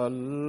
الله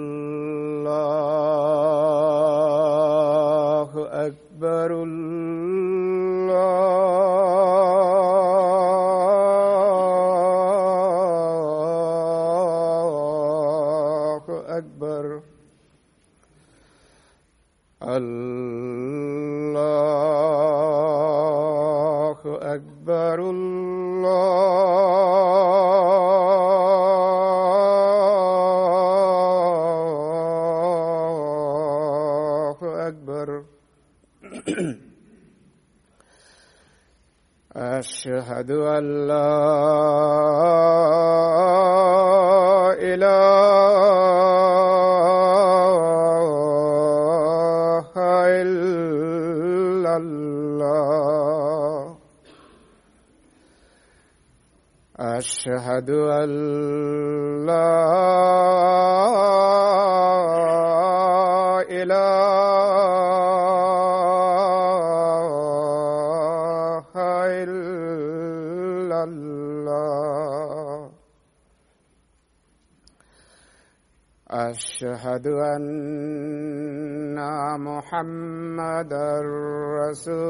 إله إلا الله أشهد أن محمدا رسول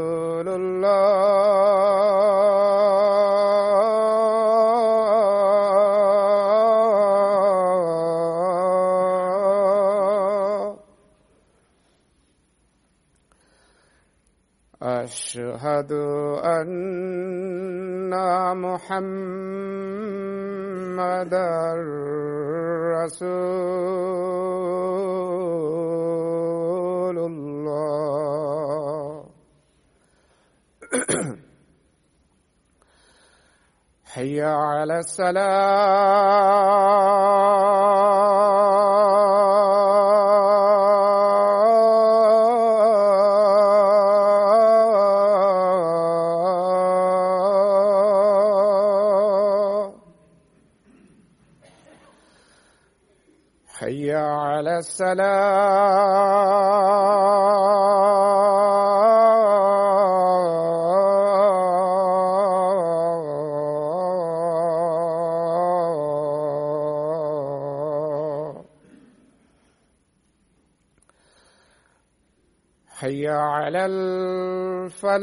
على حي على الفلاح.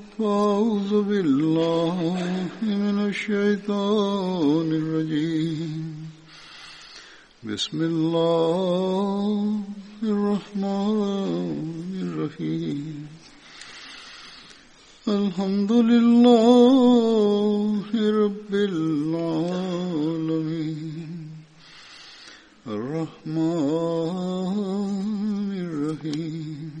فأعوذ بالله من الشيطان الرجيم. بسم الله الرحمن الرحيم. الحمد لله رب العالمين. الرحمن الرحيم.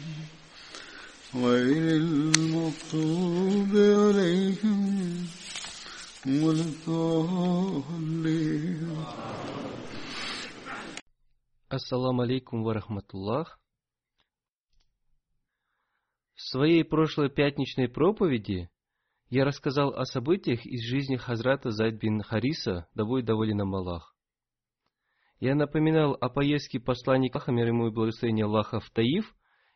غير المغضوب عليهم ولا الضالين Ассаламу алейкум ва рахматуллах. В своей прошлой пятничной проповеди я рассказал о событиях из жизни Хазрата Зайд бин Хариса, да будет доволен им Аллах. Я напоминал о поездке посланника мир ему и благословения Аллаха в Таиф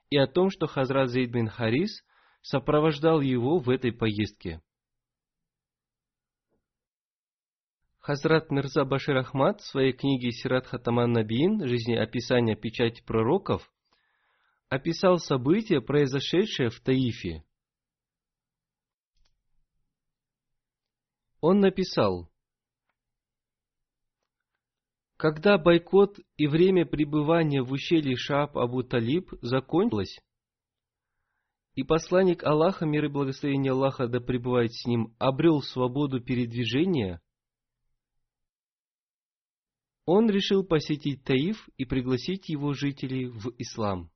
и о том, что Хазрат Зайд бин Харис сопровождал его в этой поездке. Хазрат Мирза Башир Ахмад в своей книге Сират Хатаман Набиин «Жизнеописание печати пророков» описал события, произошедшие в Таифе. Он написал, когда бойкот и время пребывания в ущелье Шааб Абу Талиб закончилось, и посланник Аллаха, мир и благословение Аллаха да пребывает с ним, обрел свободу передвижения, он решил посетить Таиф и пригласить его жителей в ислам.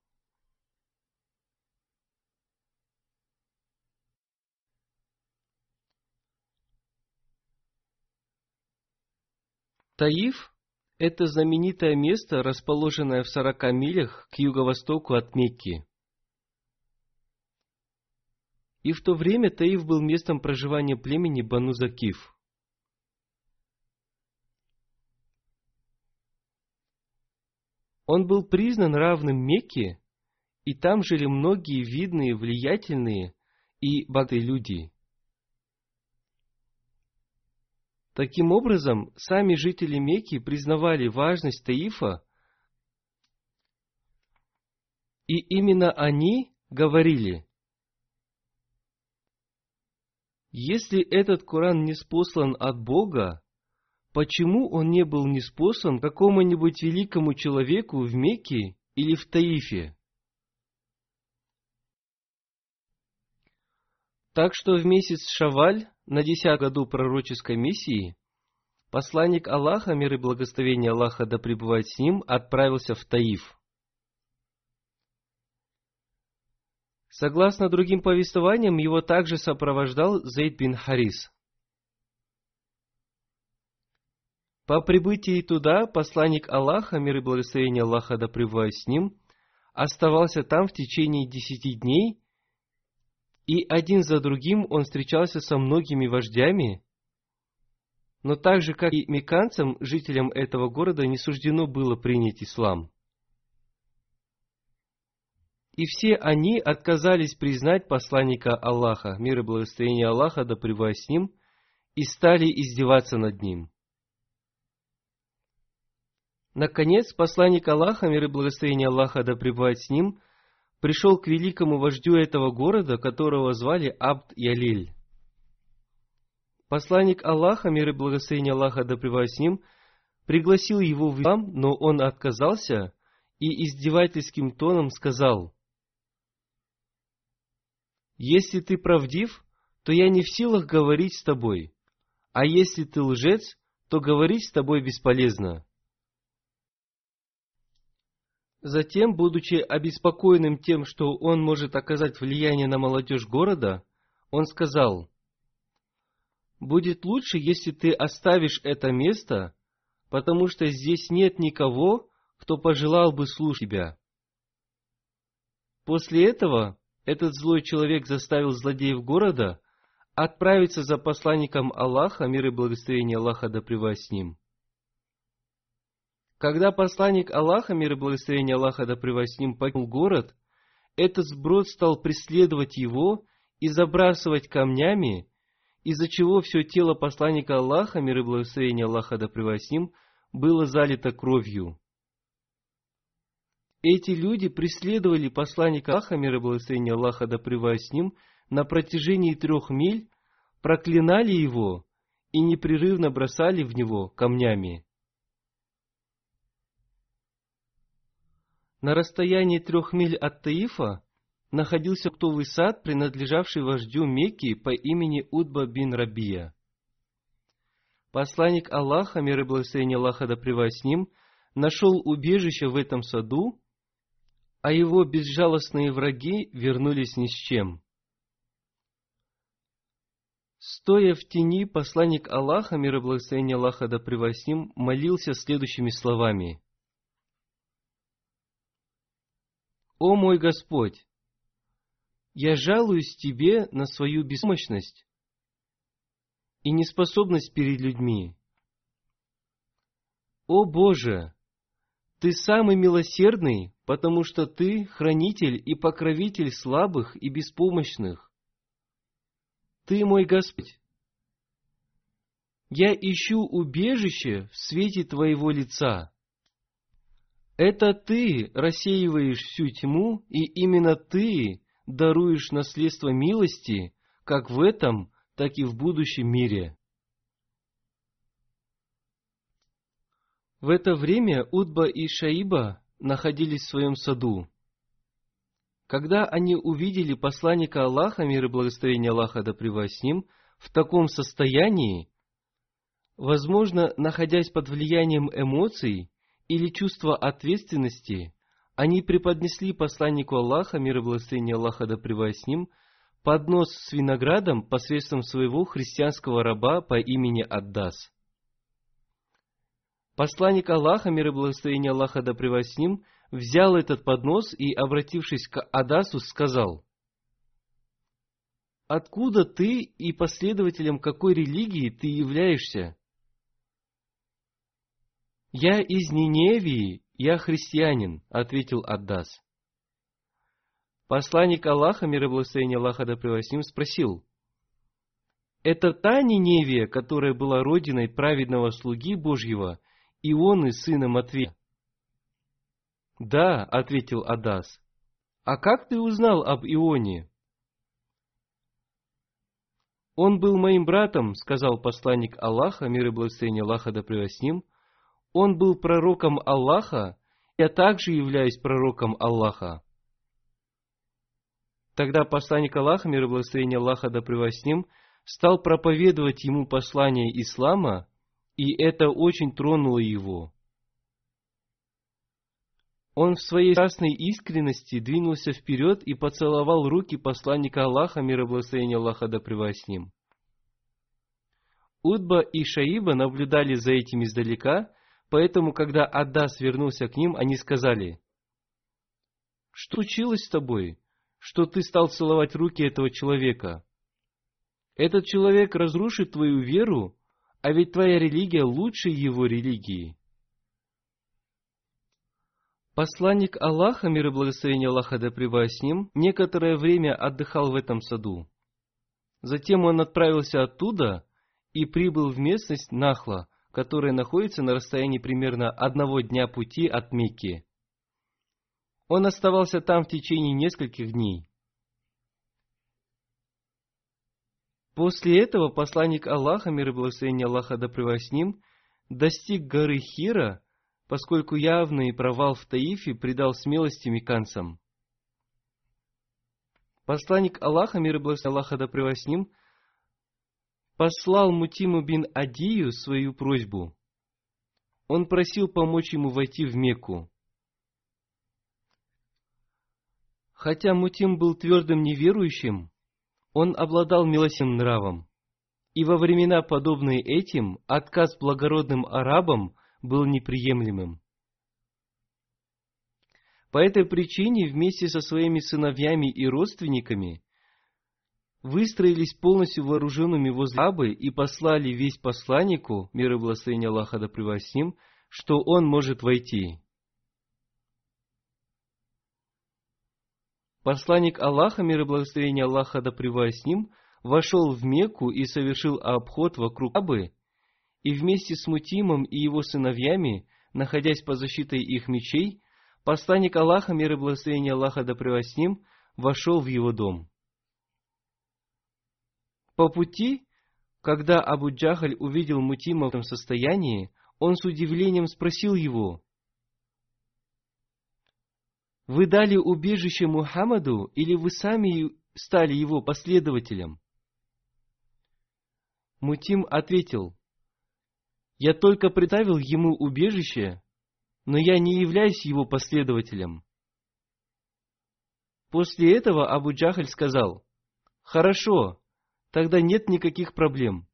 Таиф – это знаменитое место, расположенное в 40 милях к юго-востоку от Мекки. И в то время Таиф был местом проживания племени Бану Закиф. Он был признан равным Мекке, и там жили многие видные, влиятельные и богатые люди. Таким образом, сами жители Мекки признавали важность Таифа, и именно они говорили, если этот Коран не спослан от Бога, почему он не был неспослан какому-нибудь великому человеку в Мекке или в Таифе? Так что в месяц Шаваль, на десятом году пророческой миссии, посланник Аллаха, мир и благословение Аллаха да пребывает с ним, отправился в Таиф. Согласно другим повествованиям, его также сопровождал Зейд бин Харис. По прибытии туда посланник Аллаха, мир и благословение Аллаха да пребывает с ним, оставался там в течение десяти дней, и один за другим он встречался со многими вождями, но так же, как и меканцам, жителям этого города не суждено было принять ислам. И все они отказались признать посланника Аллаха, мир и благословение Аллаха да пребывает с ним, и стали издеваться над ним. Наконец, посланник Аллаха, мир и благословение Аллаха да пребывает с ним, пришел к великому вождю этого города, которого звали Абд Ялиль. Посланник Аллаха, мир и благословение Аллаха да с ним, пригласил его в ислам, но он отказался и издевательским тоном сказал, «Если ты правдив, то я не в силах говорить с тобой, а если ты лжец, то говорить с тобой бесполезно». Затем, будучи обеспокоенным тем, что он может оказать влияние на молодежь города, он сказал, «Будет лучше, если ты оставишь это место, потому что здесь нет никого, кто пожелал бы слушать тебя». После этого этот злой человек заставил злодеев города отправиться за посланником Аллаха, мир и благословение Аллаха да с ним. Когда посланник Аллаха, мир и благословение Аллаха да с ним, покинул город, этот сброд стал преследовать его и забрасывать камнями, из-за чего все тело посланника Аллаха, мир и благословение Аллаха да с ним, было залито кровью. Эти люди преследовали посланника Аллаха, мир и благословение Аллаха, да с ним, на протяжении трех миль, проклинали его и непрерывно бросали в него камнями. На расстоянии трех миль от Таифа находился ктовый сад, принадлежавший вождю Мекки по имени Удба бин Рабия. Посланник Аллаха, мир и благословение Аллаха да с ним, нашел убежище в этом саду, а его безжалостные враги вернулись ни с чем. Стоя в тени, посланник Аллаха, мир и благословение Аллаха да с ним, молился следующими словами. «О мой Господь! Я жалуюсь Тебе на свою беспомощность и неспособность перед людьми. О Боже! Ты самый милосердный, потому что Ты хранитель и покровитель слабых и беспомощных. Ты мой Господь. Я ищу убежище в свете Твоего лица. Это Ты рассеиваешь всю тьму, и именно Ты даруешь наследство милости, как в этом, так и в будущем мире. В это время Удба и Шаиба находились в своем саду. Когда они увидели посланника Аллаха, мир и благословение Аллаха да с ним, в таком состоянии, возможно, находясь под влиянием эмоций или чувства ответственности, они преподнесли посланнику Аллаха, мир и благословение Аллаха да с ним, поднос с виноградом посредством своего христианского раба по имени Аддас. Посланник Аллаха, мир и благословение Аллаха да с ним, взял этот поднос и, обратившись к Адасу, сказал, «Откуда ты и последователем какой религии ты являешься?» «Я из Ниневии «Я христианин», — ответил Аддас. Посланник Аллаха, мир и благословение Аллаха да ним, спросил, «Это та Ниневия, которая была родиной праведного слуги Божьего, Ионы, сына Матвея?» «Да», — ответил Адас. «А как ты узнал об Ионе?» «Он был моим братом», — сказал посланник Аллаха, мир и благословение Аллаха да ним, он был пророком Аллаха, я также являюсь пророком Аллаха. Тогда посланник Аллаха, мир и благословение Аллаха да с ним, стал проповедовать ему послание Ислама, и это очень тронуло его. Он в своей страстной искренности двинулся вперед и поцеловал руки посланника Аллаха, мир и благословение Аллаха да с ним. Удба и Шаиба наблюдали за этим издалека Поэтому, когда Адас вернулся к ним, они сказали, «Что случилось с тобой, что ты стал целовать руки этого человека? Этот человек разрушит твою веру, а ведь твоя религия лучше его религии». Посланник Аллаха, мир и благословение Аллаха да с ним, некоторое время отдыхал в этом саду. Затем он отправился оттуда и прибыл в местность Нахла – которая находится на расстоянии примерно одного дня пути от Мекки. Он оставался там в течение нескольких дней. После этого посланник Аллаха, мир и благословение Аллаха да с ним, достиг горы Хира, поскольку явный провал в Таифе придал смелости меканцам. Посланник Аллаха, мир и благословение Аллаха да с ним, послал Мутиму бин Адию свою просьбу. Он просил помочь ему войти в Мекку. Хотя Мутим был твердым неверующим, он обладал милосердным нравом. И во времена, подобные этим, отказ благородным арабам был неприемлемым. По этой причине вместе со своими сыновьями и родственниками выстроились полностью вооруженными возле Абы и послали весь посланнику, мир и благословение Аллаха да с что он может войти. Посланник Аллаха, мир и благословение Аллаха да с вошел в Мекку и совершил обход вокруг Абы, и вместе с Мутимом и его сыновьями, находясь по защитой их мечей, посланник Аллаха, мир и благословение Аллаха да с вошел в его дом. По пути, когда Абу Джахаль увидел Мутима в этом состоянии, он с удивлением спросил его, «Вы дали убежище Мухаммаду или вы сами стали его последователем?» Мутим ответил, «Я только представил ему убежище, но я не являюсь его последователем». После этого Абу Джахаль сказал, «Хорошо, тогда нет никаких проблем».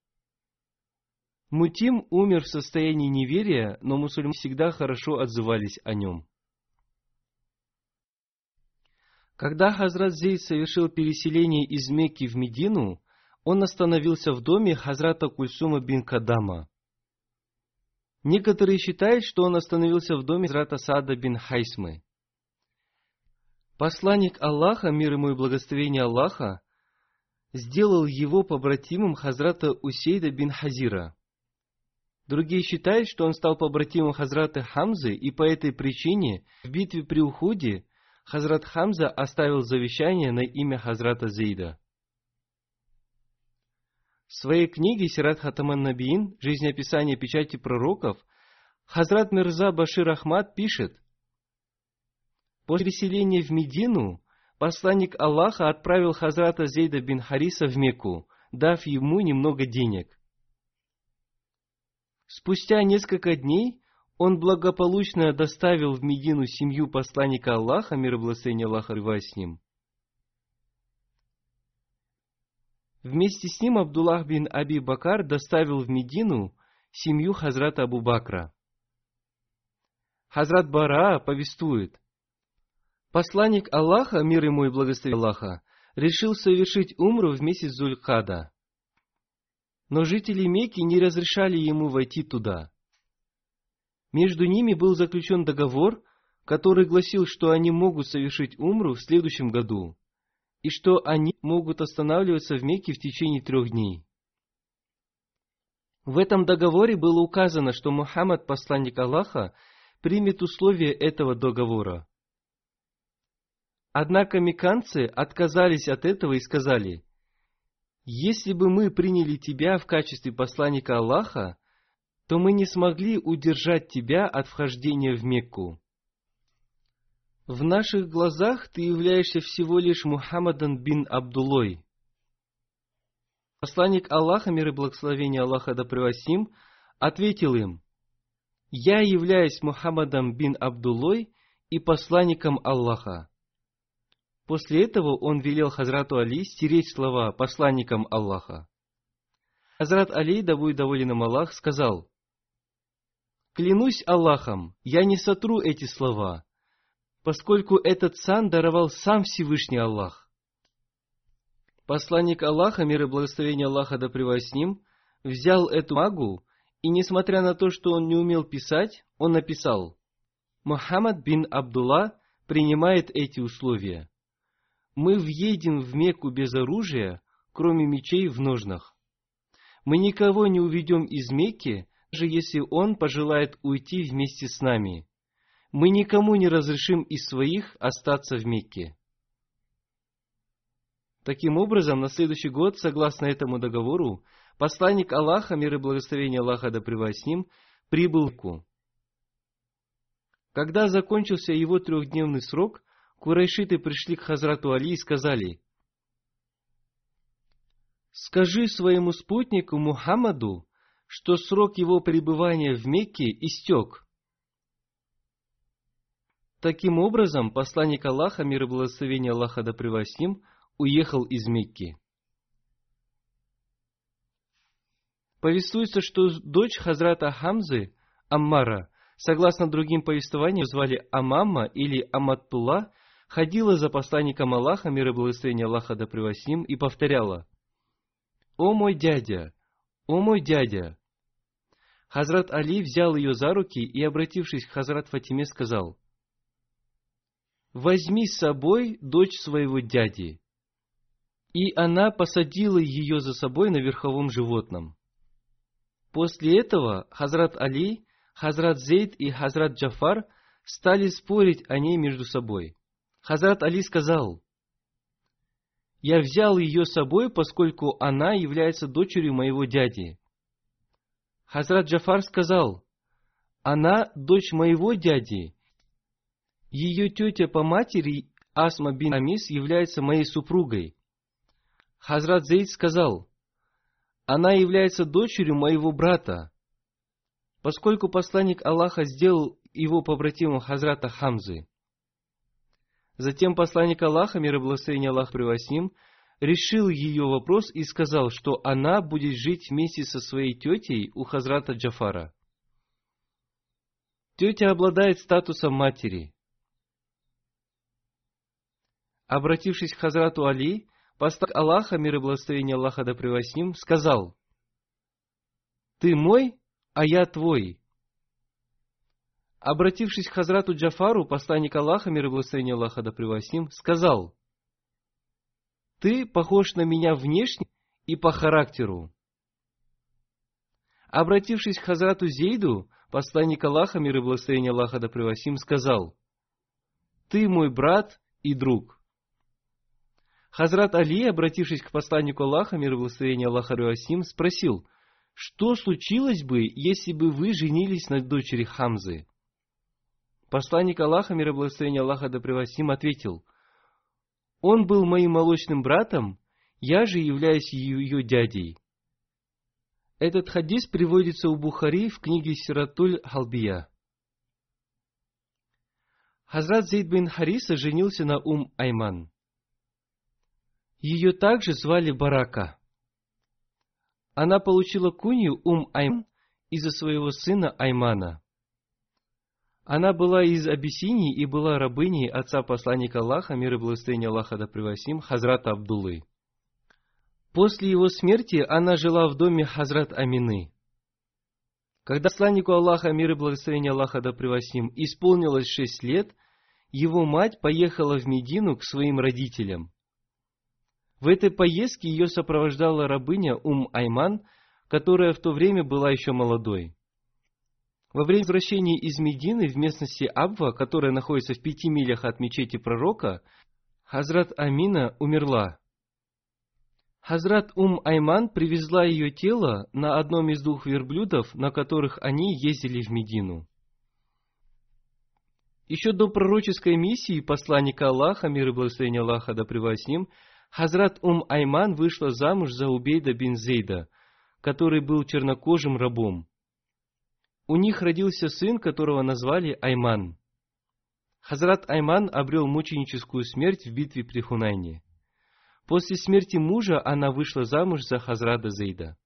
Мутим умер в состоянии неверия, но мусульмане всегда хорошо отзывались о нем. Когда Хазрат Зейд совершил переселение из Мекки в Медину, он остановился в доме Хазрата Кульсума бин Кадама. Некоторые считают, что он остановился в доме Хазрата Сада бин Хайсмы. Посланник Аллаха, мир ему и благословение Аллаха, сделал его побратимом Хазрата Усейда бин Хазира. Другие считают, что он стал побратимом Хазрата Хамзы, и по этой причине в битве при Ухуде Хазрат Хамза оставил завещание на имя Хазрата Зейда. В своей книге Сират Хатаман Набиин «Жизнеописание печати пророков» Хазрат Мирза Башир Ахмад пишет, После переселения в Медину посланник Аллаха отправил Хазрата Зейда бин Хариса в Мекку, дав ему немного денег. Спустя несколько дней он благополучно доставил в Медину семью посланника Аллаха, мир и благословение Аллаха с ним. Вместе с ним Абдуллах бин Аби Бакар доставил в Медину семью Хазрата Абу Бакра. Хазрат Бара повествует, Посланник Аллаха, мир ему и благословение Аллаха, решил совершить умру в месяц Зулькада. Но жители Мекки не разрешали ему войти туда. Между ними был заключен договор, который гласил, что они могут совершить умру в следующем году, и что они могут останавливаться в Мекке в течение трех дней. В этом договоре было указано, что Мухаммад, посланник Аллаха, примет условия этого договора. Однако меканцы отказались от этого и сказали, «Если бы мы приняли тебя в качестве посланника Аллаха, то мы не смогли удержать тебя от вхождения в Мекку. В наших глазах ты являешься всего лишь Мухаммадан бин Абдулой. Посланник Аллаха, мир и благословение Аллаха да превосим, ответил им, «Я являюсь Мухаммадом бин Абдулой и посланником Аллаха». После этого он велел Хазрату Али стереть слова посланникам Аллаха. Хазрат Али, да будет доволен им Аллах, сказал, «Клянусь Аллахом, я не сотру эти слова, поскольку этот сан даровал сам Всевышний Аллах. Посланник Аллаха, мир и благословение Аллаха да с ним, взял эту магу, и несмотря на то, что он не умел писать, он написал, Мухаммад бин Абдулла принимает эти условия. Мы въедем в Мекку без оружия, кроме мечей в ножнах. Мы никого не уведем из Мекки, даже если он пожелает уйти вместе с нами мы никому не разрешим из своих остаться в Мекке. Таким образом, на следующий год, согласно этому договору, посланник Аллаха, мир и благословение Аллаха да с ним, прибыл в Мекку. Когда закончился его трехдневный срок, курайшиты пришли к Хазрату Али и сказали, «Скажи своему спутнику Мухаммаду, что срок его пребывания в Мекке истек, Таким образом, посланник Аллаха, мир и благословение Аллаха да с ним, уехал из Мекки. Повествуется, что дочь Хазрата Хамзы, Аммара, согласно другим повествованиям, звали Амамма или Аматтула, ходила за посланником Аллаха, мир и благословение Аллаха да с ним, и повторяла, «О мой дядя! О мой дядя!» Хазрат Али взял ее за руки и, обратившись к Хазрат Фатиме, сказал – возьми с собой дочь своего дяди. И она посадила ее за собой на верховом животном. После этого Хазрат Али, Хазрат Зейд и Хазрат Джафар стали спорить о ней между собой. Хазрат Али сказал, «Я взял ее с собой, поскольку она является дочерью моего дяди». Хазрат Джафар сказал, «Она дочь моего дяди. Ее тетя по матери Асма бин Амис является моей супругой». Хазрат Зейд сказал, «Она является дочерью моего брата». Поскольку посланник Аллаха сделал его побратимом Хазрата Хамзы. Затем посланник Аллаха, мир и благословение Аллах превосним, решил ее вопрос и сказал, что она будет жить вместе со своей тетей у Хазрата Джафара. Тетя обладает статусом матери. Обратившись к Хазрату Али, посланник Аллаха, мир и благословение Аллаха да превосним, сказал, «Ты мой, а я твой». Обратившись к Хазрату Джафару, посланник Аллаха, мир и благословение Аллаха да превосним, сказал, «Ты похож на меня внешне и по характеру». Обратившись к Хазрату Зейду, посланник Аллаха, мир и благословение Аллаха да превосним, сказал, «Ты мой брат и друг». Хазрат Али, обратившись к посланнику Аллаха, мир и благословение Аллаха Руасим, спросил, что случилось бы, если бы вы женились на дочери Хамзы? Посланник Аллаха, мир и благословение Аллаха да превосим, ответил, «Он был моим молочным братом, я же являюсь ее дядей». Этот хадис приводится у Бухари в книге Сиратуль Халбия. Хазрат Зейд бин Хариса женился на Ум Айман. Ее также звали Барака. Она получила кунью Ум Айман из-за своего сына Аймана – она была из Абиссинии и была рабыней отца посланника Аллаха, мир и благословение Аллаха да превосим, Хазрата Абдуллы. После его смерти она жила в доме Хазрат Амины. Когда посланнику Аллаха, мир и благословение Аллаха да превосим, исполнилось шесть лет, его мать поехала в Медину к своим родителям. В этой поездке ее сопровождала рабыня Ум Айман, которая в то время была еще молодой. Во время возвращения из Медины в местности Абва, которая находится в пяти милях от мечети пророка, Хазрат Амина умерла. Хазрат Ум Айман привезла ее тело на одном из двух верблюдов, на которых они ездили в Медину. Еще до пророческой миссии посланника Аллаха, мир и благословение Аллаха да с ним, Хазрат Ум Айман вышла замуж за Убейда бин Зейда, который был чернокожим рабом. У них родился сын, которого назвали Айман. Хазрат Айман обрел мученическую смерть в битве при Хунайне. После смерти мужа она вышла замуж за Хазрата Зейда.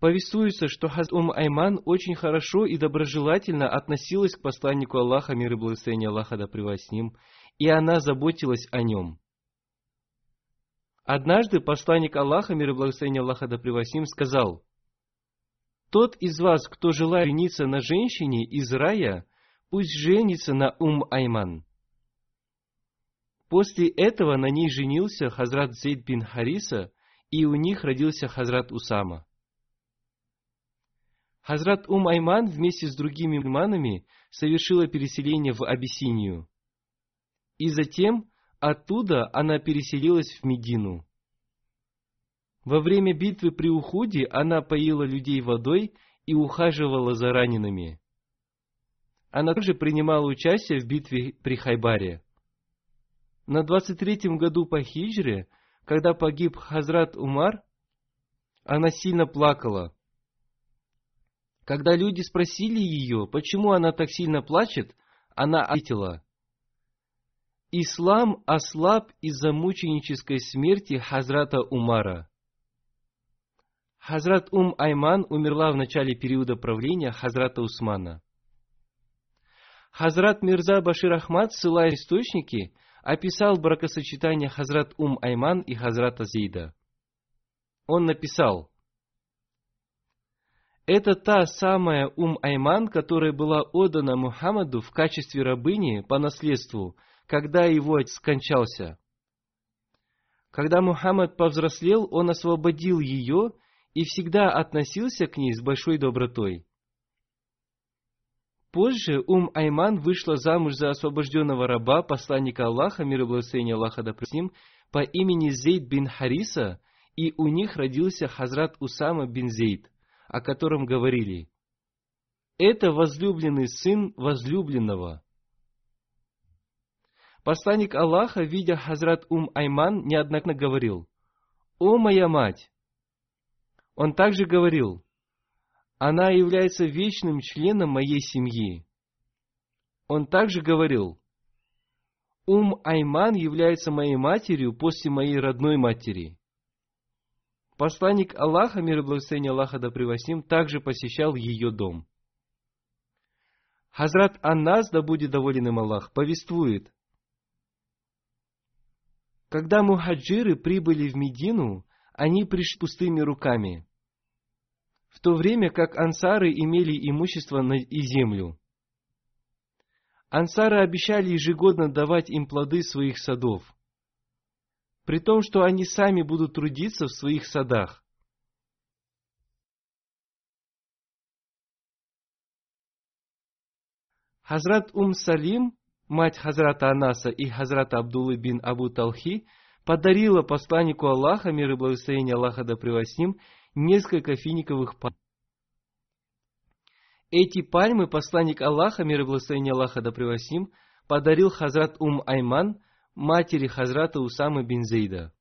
Повествуется, что Хазрат Ум Айман очень хорошо и доброжелательно относилась к посланнику Аллаха, мир и благословение Аллаха да с ним, и она заботилась о нем. Однажды посланник Аллаха, мир и благословение Аллаха да превосим, сказал, «Тот из вас, кто желает жениться на женщине из рая, пусть женится на Ум Айман». После этого на ней женился Хазрат Зейд бин Хариса, и у них родился Хазрат Усама. Хазрат Ум Айман вместе с другими иманами совершила переселение в Абиссинию. И затем Оттуда она переселилась в Медину. Во время битвы при Ухуде она поила людей водой и ухаживала за ранеными. Она также принимала участие в битве при Хайбаре. На 23-м году по хиджре, когда погиб Хазрат Умар, она сильно плакала. Когда люди спросили ее, почему она так сильно плачет, она ответила – Ислам ослаб из-за мученической смерти Хазрата Умара. Хазрат Ум Айман умерла в начале периода правления Хазрата Усмана. Хазрат Мирза Башир Ахмад, ссылая источники, описал бракосочетание Хазрат Ум Айман и Хазрата Зейда. Он написал, это та самая Ум Айман, которая была отдана Мухаммаду в качестве рабыни по наследству – когда его отец скончался. Когда Мухаммад повзрослел, он освободил ее и всегда относился к ней с большой добротой. Позже Ум Айман вышла замуж за освобожденного раба, посланника Аллаха, мир и благословение Аллаха да ним, по имени Зейд бин Хариса, и у них родился Хазрат Усама бин Зейд, о котором говорили. Это возлюбленный сын возлюбленного. Посланник Аллаха, видя Хазрат Ум Айман, неоднократно говорил, «О моя мать!» Он также говорил, она является вечным членом моей семьи. Он также говорил, Ум Айман является моей матерью после моей родной матери. Посланник Аллаха, мир и благословение Аллаха да превосим, также посещал ее дом. Хазрат Аннас, да будет доволен им Аллах, повествует, когда мухаджиры прибыли в Медину, они пришли пустыми руками в то время как ансары имели имущество и землю. Ансары обещали ежегодно давать им плоды своих садов, при том, что они сами будут трудиться в своих садах. Хазрат Ум Салим, мать Хазрата Анаса и Хазрата Абдуллы бин Абу Талхи, подарила посланнику Аллаха, мир и благословение Аллаха да превосним, несколько финиковых пальм. Эти пальмы посланник Аллаха, мир и благословение Аллаха да превосим, подарил Хазрат Ум Айман, матери Хазрата Усамы бин Зейда.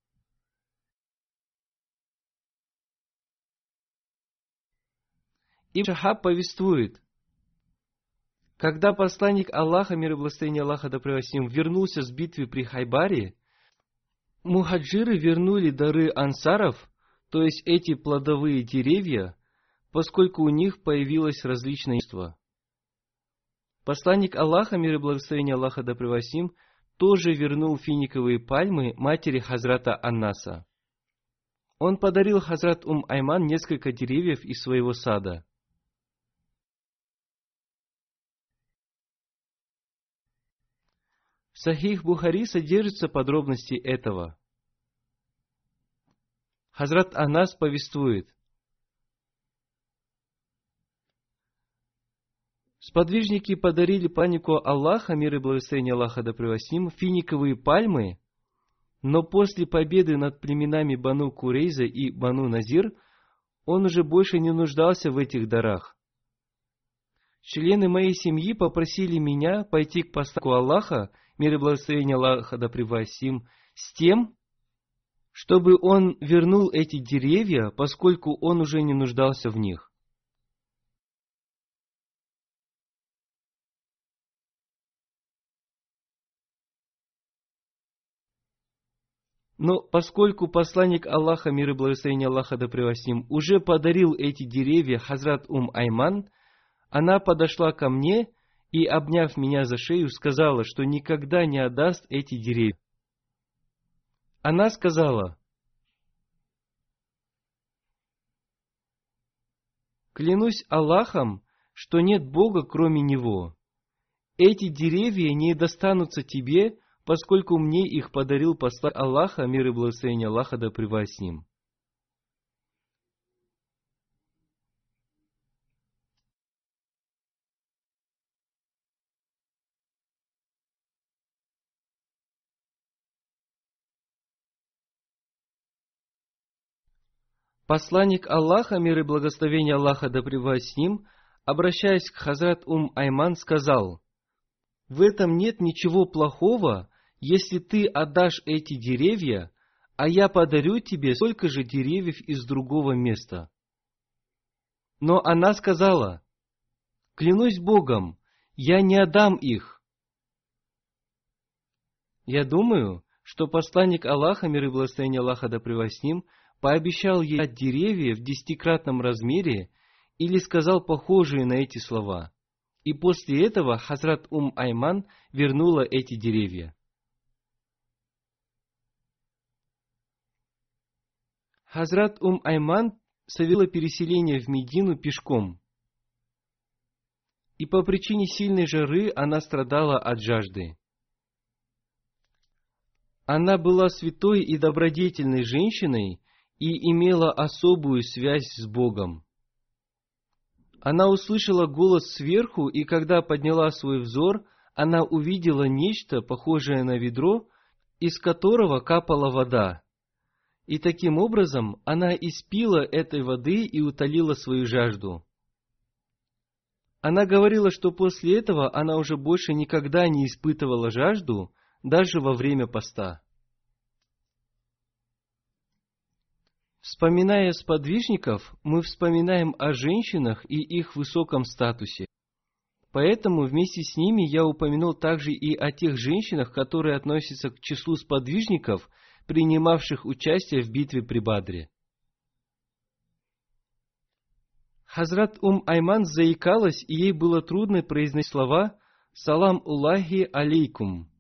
И Шахаб повествует, когда посланник Аллаха, мир и благословение Аллаха да превосим, вернулся с битвы при Хайбаре, мухаджиры вернули дары ансаров – то есть эти плодовые деревья, поскольку у них появилось различное имущество. Посланник Аллаха, мир и благословение Аллаха да превосим, тоже вернул финиковые пальмы матери Хазрата Аннаса. Он подарил Хазрат Ум Айман несколько деревьев из своего сада. Сахих Бухари содержатся подробности этого. Хазрат Анас повествует. Сподвижники подарили панику Аллаха, мир и благословение Аллаха да превосим, финиковые пальмы, но после победы над племенами Бану Курейза и Бану Назир, он уже больше не нуждался в этих дарах. Члены моей семьи попросили меня пойти к посланнику Аллаха, мир и благословение Аллаха да превосим, с тем, чтобы он вернул эти деревья, поскольку он уже не нуждался в них. Но поскольку посланник Аллаха, мир и благословение Аллаха да превосим, уже подарил эти деревья Хазрат Ум Айман, она подошла ко мне и, обняв меня за шею, сказала, что никогда не отдаст эти деревья. Она сказала, «Клянусь Аллахом, что нет Бога, кроме Него. Эти деревья не достанутся тебе, поскольку мне их подарил посланник Аллаха, мир и благословение Аллаха да с ним. Посланник Аллаха, мир и благословение Аллаха да с ним, обращаясь к Хазрат Ум Айман, сказал, «В этом нет ничего плохого, если ты отдашь эти деревья, а я подарю тебе столько же деревьев из другого места». Но она сказала, «Клянусь Богом, я не отдам их». Я думаю, что посланник Аллаха, мир и благословение Аллаха да с ним, пообещал ей дать деревья в десятикратном размере или сказал похожие на эти слова. И после этого Хазрат Ум Айман вернула эти деревья. Хазрат Ум Айман совершила переселение в Медину пешком. И по причине сильной жары она страдала от жажды. Она была святой и добродетельной женщиной, и имела особую связь с Богом. Она услышала голос сверху, и когда подняла свой взор, она увидела нечто, похожее на ведро, из которого капала вода. И таким образом она испила этой воды и утолила свою жажду. Она говорила, что после этого она уже больше никогда не испытывала жажду, даже во время поста. Вспоминая сподвижников, мы вспоминаем о женщинах и их высоком статусе. Поэтому вместе с ними я упомянул также и о тех женщинах, которые относятся к числу сподвижников, принимавших участие в битве при Бадре. Хазрат Ум Айман заикалась, и ей было трудно произносить слова «Салам Уллахи алейкум».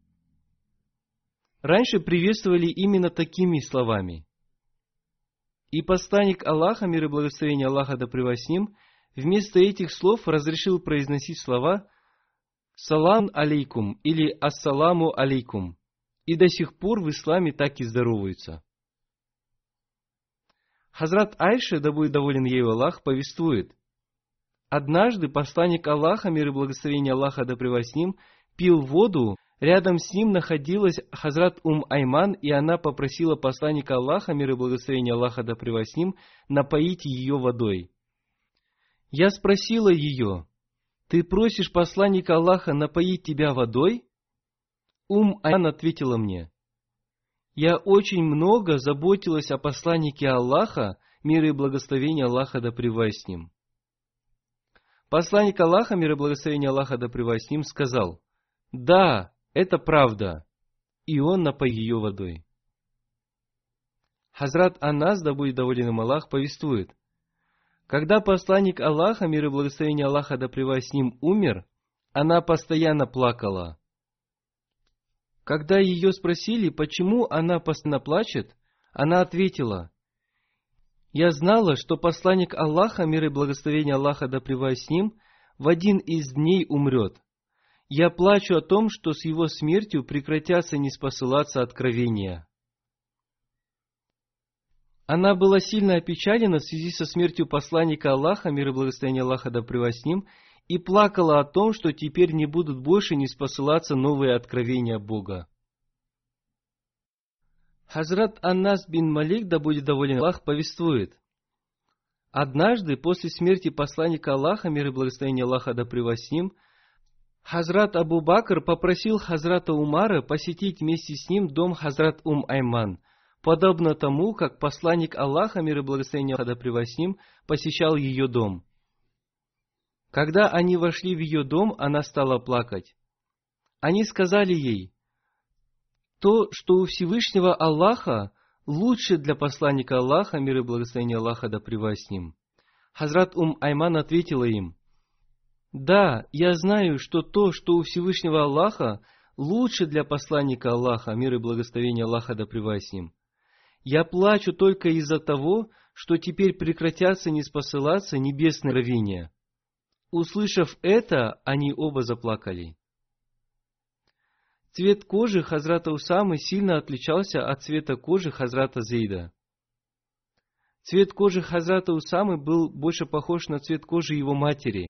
Раньше приветствовали именно такими словами. И посланник Аллаха, мир и благословение Аллаха да с ним, вместо этих слов разрешил произносить слова «Салам алейкум» или «Ассаламу алейкум». И до сих пор в исламе так и здороваются. Хазрат Айша, да будет доволен ею Аллах, повествует. Однажды посланник Аллаха, мир и благословение Аллаха да с ним, пил воду, рядом с ним находилась Хазрат Ум Айман, и она попросила посланника Аллаха, мир и благословение Аллаха да с ним, напоить ее водой. Я спросила ее, «Ты просишь посланника Аллаха напоить тебя водой?» Ум Аян ответила мне, «Я очень много заботилась о посланнике Аллаха, мир и благословение Аллаха да с ним». Посланник Аллаха, мир и благословение Аллаха да с ним, сказал, «Да, это правда». И он напоил ее водой. Хазрат Анас, да будет доволен им Аллах, повествует, когда посланник Аллаха, мир и благословение Аллаха да с ним, умер, она постоянно плакала. Когда ее спросили, почему она постоянно плачет, она ответила, «Я знала, что посланник Аллаха, мир и благословение Аллаха да с ним, в один из дней умрет. Я плачу о том, что с его смертью прекратятся не спосылаться откровения». Она была сильно опечалена в связи со смертью посланника Аллаха, мир и благословение Аллаха да с ним, и плакала о том, что теперь не будут больше не спосылаться новые откровения Бога. Хазрат Аннас бин Малик, да будет доволен Аллах, повествует. Однажды, после смерти посланника Аллаха, мир и благословение Аллаха да с ним, Хазрат Абу Бакр попросил Хазрата Умара посетить вместе с ним дом Хазрат Ум Айман, подобно тому, как посланник Аллаха, мир и благословение Аллаха да с ним, посещал ее дом. Когда они вошли в ее дом, она стала плакать. Они сказали ей, то, что у Всевышнего Аллаха лучше для посланника Аллаха, мир и благословение Аллаха да с ним. Хазрат Ум Айман ответила им, да, я знаю, что то, что у Всевышнего Аллаха, лучше для посланника Аллаха, мир и благословение Аллаха да с ним. Я плачу только из-за того, что теперь прекратятся не спосылаться небесные равения. Услышав это, они оба заплакали. Цвет кожи Хазрата Усамы сильно отличался от цвета кожи Хазрата Зейда. Цвет кожи Хазрата Усамы был больше похож на цвет кожи его матери.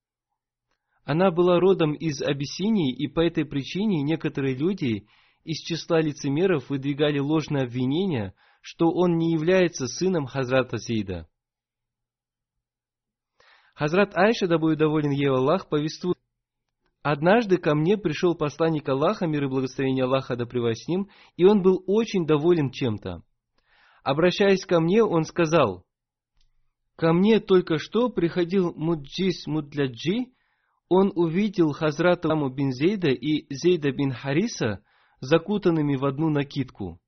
Она была родом из Абиссинии, и по этой причине некоторые люди из числа лицемеров выдвигали ложное обвинение, что он не является сыном Хазрата Зейда. Хазрат Айша, да будет доволен ей Аллах, повествует, Однажды ко мне пришел посланник Аллаха, мир и благословение Аллаха да с ним, и он был очень доволен чем-то. Обращаясь ко мне, он сказал, «Ко мне только что приходил Муджис Мудляджи, он увидел Хазрата Аму бин Зейда и Зейда бин Хариса закутанными в одну накидку.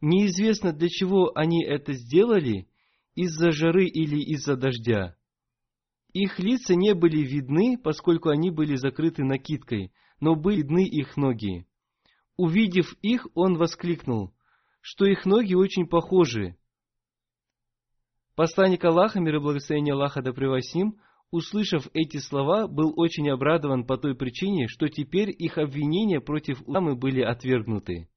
Неизвестно, для чего они это сделали, из-за жары или из-за дождя. Их лица не были видны, поскольку они были закрыты накидкой, но были видны их ноги. Увидев их, он воскликнул, что их ноги очень похожи. Посланник Аллаха, мир и благословение Аллаха да ним, услышав эти слова, был очень обрадован по той причине, что теперь их обвинения против Уламы были отвергнуты.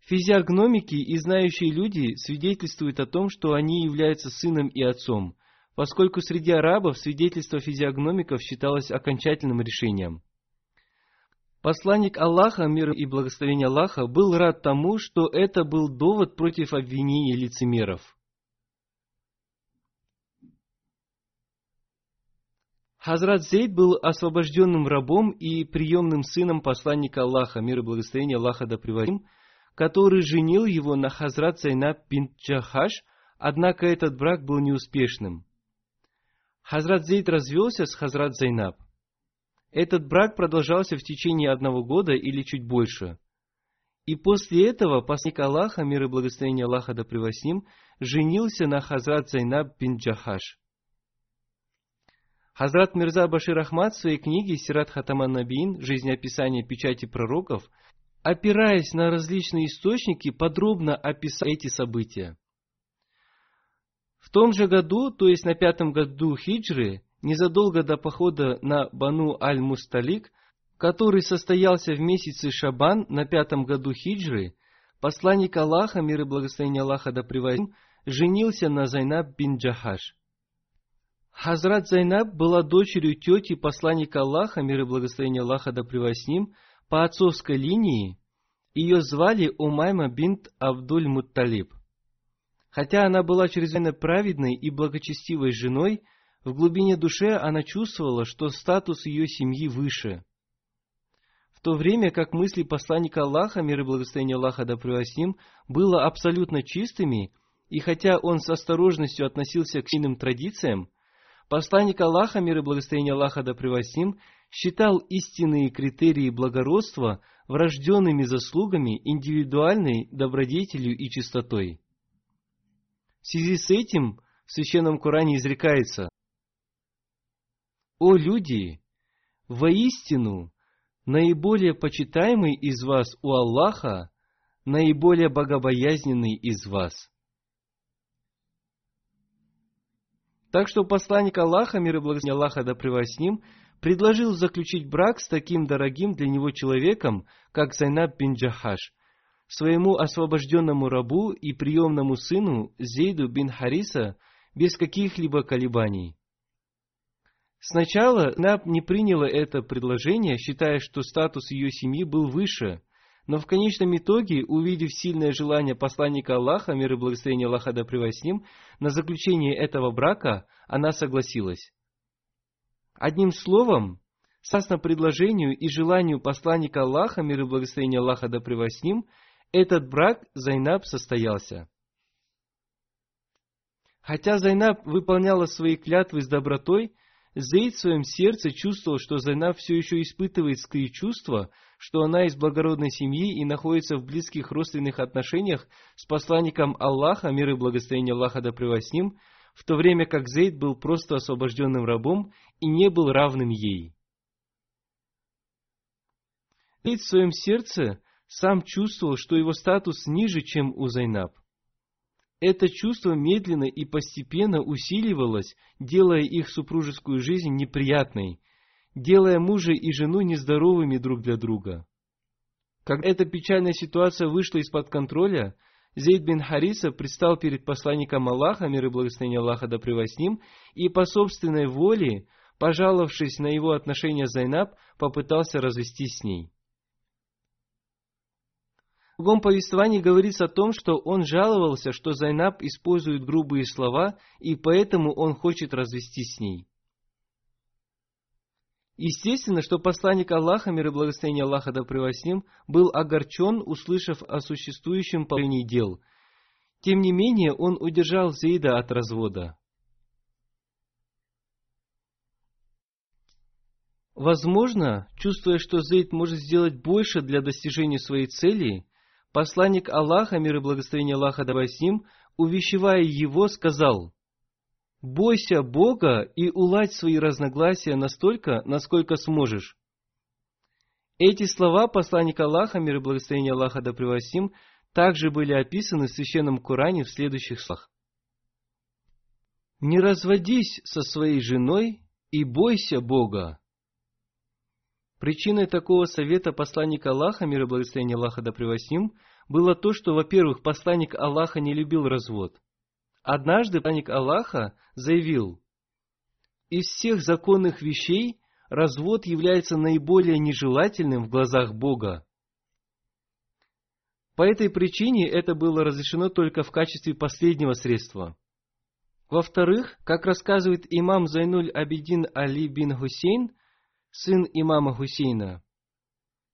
Физиогномики и знающие люди свидетельствуют о том, что они являются сыном и отцом, поскольку среди арабов свидетельство физиогномиков считалось окончательным решением. Посланник Аллаха, мир и благословение Аллаха, был рад тому, что это был довод против обвинений лицемеров. Хазрат Зейд был освобожденным рабом и приемным сыном посланника Аллаха, мир и благословение Аллаха да приводим, который женил его на Хазрат Зайнаб бин Джахаш, однако этот брак был неуспешным. Хазрат Зейд развелся с Хазрат Зайнаб. Этот брак продолжался в течение одного года или чуть больше. И после этого посланник Аллаха, мир и благословение Аллаха да с ним, женился на Хазрат Зайнаб бин Джахаш. Хазрат Мирза Башир Ахмад в своей книге «Сират Хатаман Набиин. Жизнеописание печати пророков», опираясь на различные источники, подробно описал эти события. В том же году, то есть на пятом году хиджры, незадолго до похода на Бану Аль-Мусталик, который состоялся в месяце Шабан на пятом году хиджры, посланник Аллаха, мир и благословение Аллаха да женился на Зайнаб бин Джахаш. Хазрат Зайнаб была дочерью тети посланника Аллаха, мир и благословение Аллаха да по отцовской линии. Ее звали Умайма бинт Абдуль Мутталиб. Хотя она была чрезвычайно праведной и благочестивой женой, в глубине души она чувствовала, что статус ее семьи выше. В то время как мысли посланника Аллаха, мир и благословение Аллаха да с ним, было абсолютно чистыми, и хотя он с осторожностью относился к сильным традициям, посланник Аллаха, мир и благословение Аллаха да ним, считал истинные критерии благородства врожденными заслугами индивидуальной добродетелью и чистотой. В связи с этим в Священном Коране изрекается «О люди, воистину, наиболее почитаемый из вас у Аллаха, наиболее богобоязненный из вас». Так что посланник Аллаха, мир и благословение Аллаха да с ним, предложил заключить брак с таким дорогим для него человеком, как Зайнаб бин Джахаш, своему освобожденному рабу и приемному сыну Зейду бин Хариса без каких-либо колебаний. Сначала Наб не приняла это предложение, считая, что статус ее семьи был выше, но в конечном итоге, увидев сильное желание посланника Аллаха, мир и благословение Аллаха да с на заключение этого брака, она согласилась. Одним словом, согласно предложению и желанию посланника Аллаха, мир и благословение Аллаха да с этот брак Зайнаб состоялся. Хотя Зайнаб выполняла свои клятвы с добротой, Зейд в своем сердце чувствовал, что Зайнаб все еще испытывает скрытые чувства, что она из благородной семьи и находится в близких родственных отношениях с посланником Аллаха, мир и благословение Аллаха да с ним, в то время как Зейд был просто освобожденным рабом и не был равным ей. Зейд в своем сердце сам чувствовал, что его статус ниже, чем у Зайнаб. Это чувство медленно и постепенно усиливалось, делая их супружескую жизнь неприятной, делая мужа и жену нездоровыми друг для друга. Когда эта печальная ситуация вышла из-под контроля, Зейд бин Хариса предстал перед посланником Аллаха, мир и благословение Аллаха да с ним, и по собственной воле, пожаловавшись на его отношения с Зайнаб, попытался развестись с ней другом повествовании говорится о том, что он жаловался, что Зайнаб использует грубые слова, и поэтому он хочет развестись с ней. Естественно, что посланник Аллаха, мир и благословение Аллаха да с ним, был огорчен, услышав о существующем положении дел. Тем не менее, он удержал Зейда от развода. Возможно, чувствуя, что Зейд может сделать больше для достижения своей цели, посланник Аллаха, мир и благословение Аллаха да с ним, увещевая его, сказал, «Бойся Бога и уладь свои разногласия настолько, насколько сможешь». Эти слова посланника Аллаха, мир и благословение Аллаха да ним, также были описаны в Священном Коране в следующих словах. «Не разводись со своей женой и бойся Бога, Причиной такого совета посланника Аллаха, мир и благословение Аллаха да ним, было то, что, во-первых, посланник Аллаха не любил развод. Однажды посланник Аллаха заявил, из всех законных вещей развод является наиболее нежелательным в глазах Бога. По этой причине это было разрешено только в качестве последнего средства. Во-вторых, как рассказывает имам Зайнуль Абидин Али бин Хусейн, сын имама Хусейна,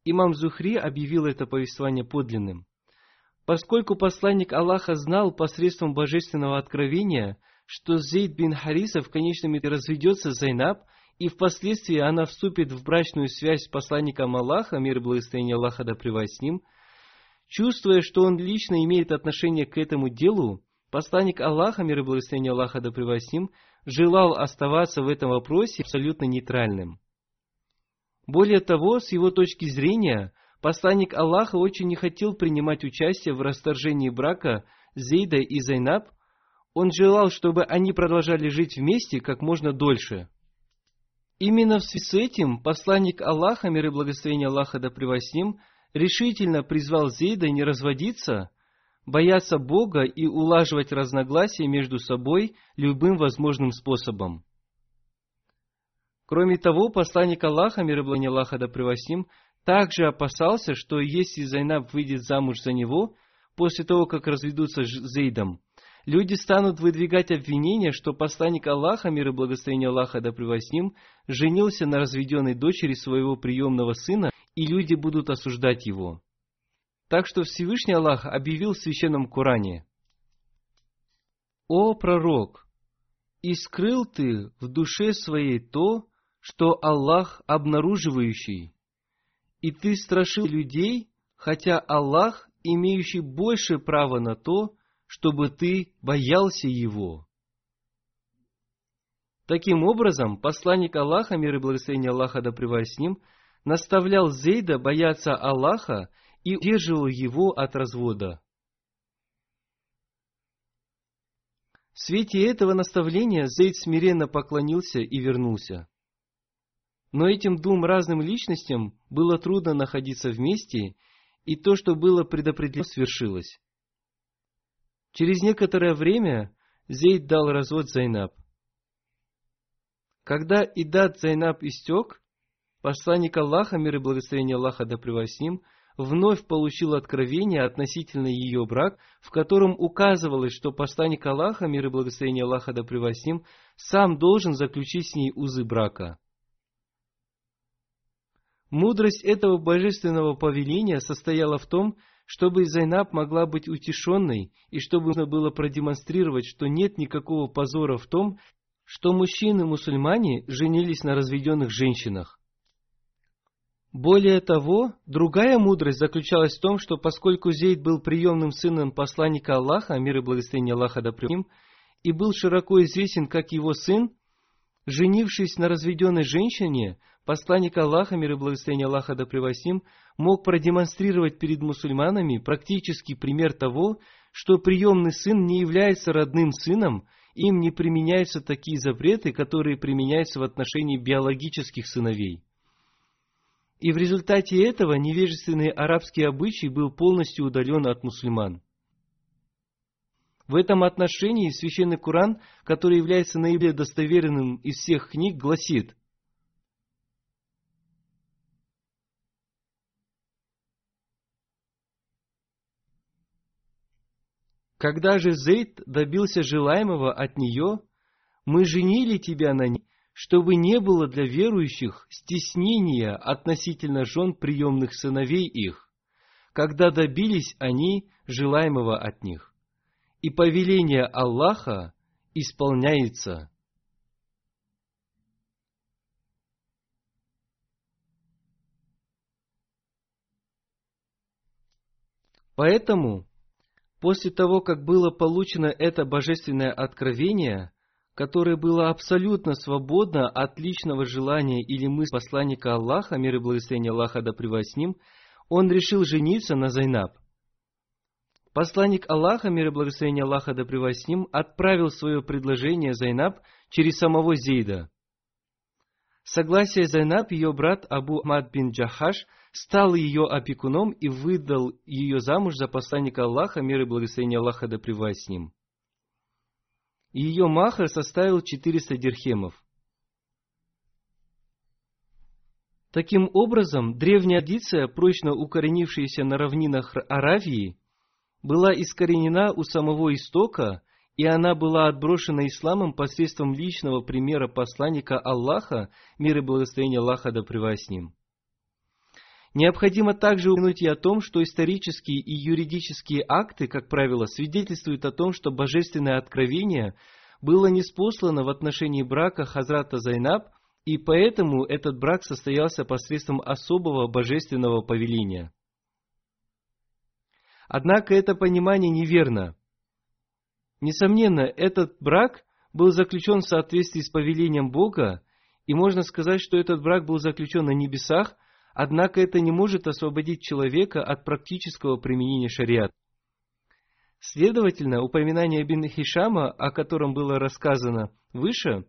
имам Зухри объявил это повествование подлинным. Поскольку посланник Аллаха знал посредством божественного откровения, что Зейд бин Хариса в конечном итоге разведется с Зайнаб, и впоследствии она вступит в брачную связь с посланником Аллаха, мир и благословение Аллаха да с ним, чувствуя, что он лично имеет отношение к этому делу, посланник Аллаха, мир и благословение Аллаха да с ним, желал оставаться в этом вопросе абсолютно нейтральным. Более того, с его точки зрения, посланник Аллаха очень не хотел принимать участие в расторжении брака Зейда и Зайнаб, он желал, чтобы они продолжали жить вместе как можно дольше. Именно в связи с этим посланник Аллаха, мир и благословение Аллаха да с ним, решительно призвал Зейда не разводиться, бояться Бога и улаживать разногласия между собой любым возможным способом. Кроме того, посланник Аллаха, мир и благословение Аллаха да с ним, также опасался, что если Зайнаб выйдет замуж за него, после того, как разведутся с Зейдом, люди станут выдвигать обвинения, что посланник Аллаха, мир и благословение Аллаха да с ним, женился на разведенной дочери своего приемного сына, и люди будут осуждать его. Так что Всевышний Аллах объявил в Священном Коране, «О пророк, и скрыл ты в душе своей то, что Аллах обнаруживающий, и ты страшил людей, хотя Аллах, имеющий больше права на то, чтобы ты боялся Его. Таким образом, посланник Аллаха, мир и благословение Аллаха да с ним, наставлял Зейда бояться Аллаха и удерживал его от развода. В свете этого наставления Зейд смиренно поклонился и вернулся. Но этим двум разным личностям было трудно находиться вместе, и то, что было предопределено, свершилось. Через некоторое время Зейд дал развод Зайнаб. Когда Идат Зайнаб истек, посланник Аллаха, мир и благословение Аллаха да с ним, вновь получил откровение относительно ее брак, в котором указывалось, что посланник Аллаха, мир и благословение Аллаха да с ним, сам должен заключить с ней узы брака. Мудрость этого божественного повеления состояла в том, чтобы Зайнаб могла быть утешенной, и чтобы можно было продемонстрировать, что нет никакого позора в том, что мужчины-мусульмане женились на разведенных женщинах. Более того, другая мудрость заключалась в том, что поскольку Зейд был приемным сыном посланника Аллаха, мир и благословение Аллаха да ним, и был широко известен как его сын, женившись на разведенной женщине, посланник Аллаха, мир и благословение Аллаха да превосим, мог продемонстрировать перед мусульманами практический пример того, что приемный сын не является родным сыном, им не применяются такие запреты, которые применяются в отношении биологических сыновей. И в результате этого невежественный арабский обычай был полностью удален от мусульман. В этом отношении Священный Куран, который является наиболее достоверным из всех книг, гласит – Когда же Зейд добился желаемого от нее, мы женили тебя на ней, чтобы не было для верующих стеснения относительно жен приемных сыновей их, когда добились они желаемого от них. И повеление Аллаха исполняется. Поэтому После того, как было получено это божественное откровение, которое было абсолютно свободно от личного желания или мысли посланника Аллаха, мир и благословение Аллаха да с ним, он решил жениться на Зайнаб. Посланник Аллаха, мир и благословение Аллаха да с ним, отправил свое предложение Зайнаб через самого Зейда. Согласие Зайнаб, ее брат Абу Ахмад бин Джахаш, стал ее опекуном и выдал ее замуж за посланника Аллаха, мир и благословение Аллаха да пребывает с ним. Ее махар составил 400 дирхемов. Таким образом, древняя традиция, прочно укоренившаяся на равнинах Аравии, была искоренена у самого истока, и она была отброшена исламом посредством личного примера посланника Аллаха, мир и благословение Аллаха да с ним. Необходимо также упомянуть и о том, что исторические и юридические акты, как правило, свидетельствуют о том, что божественное откровение было неспослано в отношении брака Хазрата Зайнаб, и поэтому этот брак состоялся посредством особого божественного повеления. Однако это понимание неверно. Несомненно, этот брак был заключен в соответствии с повелением Бога, и можно сказать, что этот брак был заключен на небесах, однако это не может освободить человека от практического применения шариат. Следовательно, упоминание Бин Хишама, о котором было рассказано выше,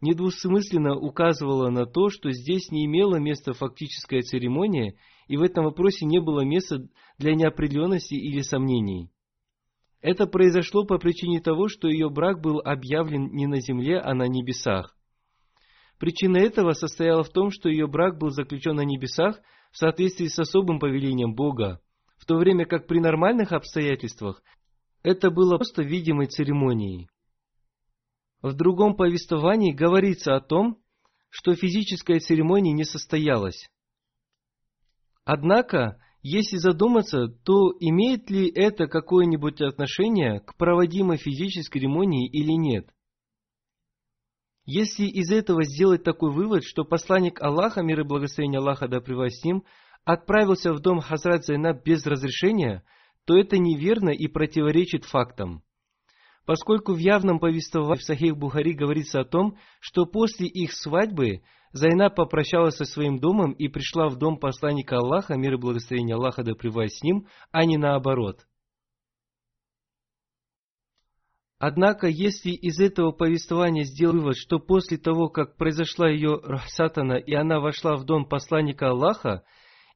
недвусмысленно указывало на то, что здесь не имела места фактическая церемония, и в этом вопросе не было места для неопределенности или сомнений. Это произошло по причине того, что ее брак был объявлен не на земле, а на небесах. Причина этого состояла в том, что ее брак был заключен на небесах в соответствии с особым повелением Бога, в то время как при нормальных обстоятельствах это было просто видимой церемонией. В другом повествовании говорится о том, что физическая церемония не состоялась. Однако, если задуматься, то имеет ли это какое-нибудь отношение к проводимой физической церемонии или нет? Если из этого сделать такой вывод, что посланник Аллаха, мир и благословение Аллаха да с ним, отправился в дом Хазрат Зайнаб без разрешения, то это неверно и противоречит фактам. Поскольку в явном повествовании в Сахих Бухари говорится о том, что после их свадьбы Зайнаб попрощалась со своим домом и пришла в дом посланника Аллаха, мир и благословение Аллаха да с ним, а не наоборот. Однако, если из этого повествования сделать вывод, что после того, как произошла ее Рахсатана, и она вошла в дом посланника Аллаха,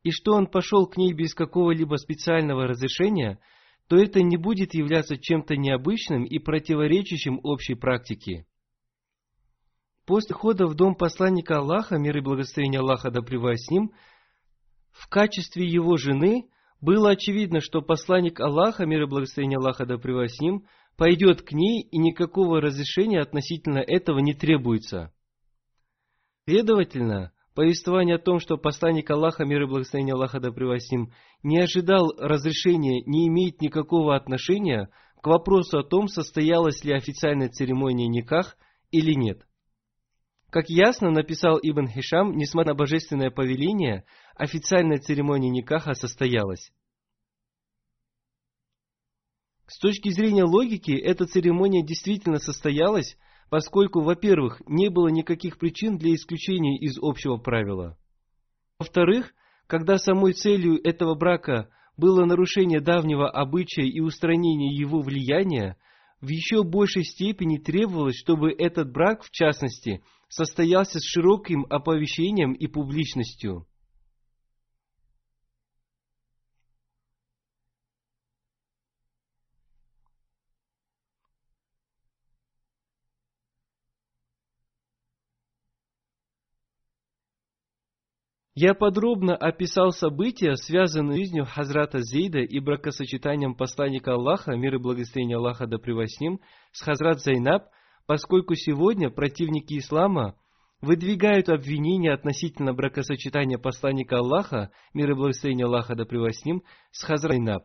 и что он пошел к ней без какого-либо специального разрешения, то это не будет являться чем-то необычным и противоречащим общей практике. После хода в дом посланника Аллаха, мир и благословение Аллаха да с ним, в качестве его жены было очевидно, что посланник Аллаха, мир и благословение Аллаха да с ним, пойдет к ней, и никакого разрешения относительно этого не требуется. Следовательно, повествование о том, что посланник Аллаха, мир и благословение Аллаха да ним, не ожидал разрешения, не имеет никакого отношения к вопросу о том, состоялась ли официальная церемония никах или нет. Как ясно написал Ибн Хишам, несмотря на божественное повеление, официальная церемония никаха состоялась. С точки зрения логики, эта церемония действительно состоялась, поскольку, во-первых, не было никаких причин для исключения из общего правила. Во-вторых, когда самой целью этого брака было нарушение давнего обычая и устранение его влияния, в еще большей степени требовалось, чтобы этот брак, в частности, состоялся с широким оповещением и публичностью. Я подробно описал события, связанные с жизнью Хазрата Зейда и бракосочетанием посланника Аллаха, мир и благословение Аллаха да с ним, с Хазрат Зайнаб, поскольку сегодня противники ислама выдвигают обвинения относительно бракосочетания посланника Аллаха, мир и благословение Аллаха да с ним, с Хазрат Зайнаб.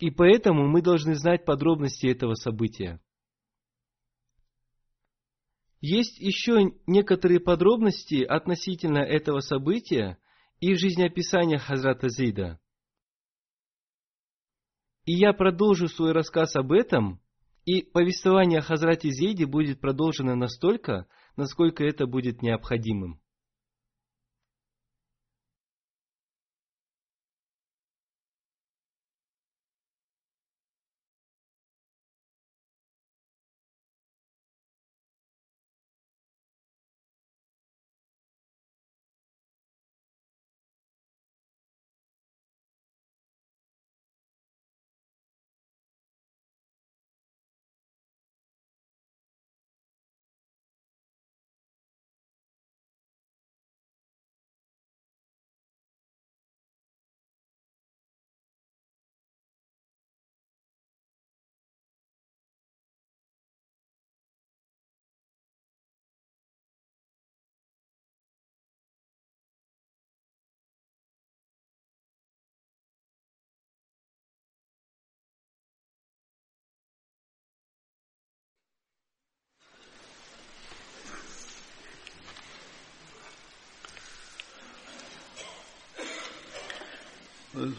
И поэтому мы должны знать подробности этого события. Есть еще некоторые подробности относительно этого события и жизнеописания Хазрата Зида. И я продолжу свой рассказ об этом, и повествование о Хазрате Зейде будет продолжено настолько, насколько это будет необходимым.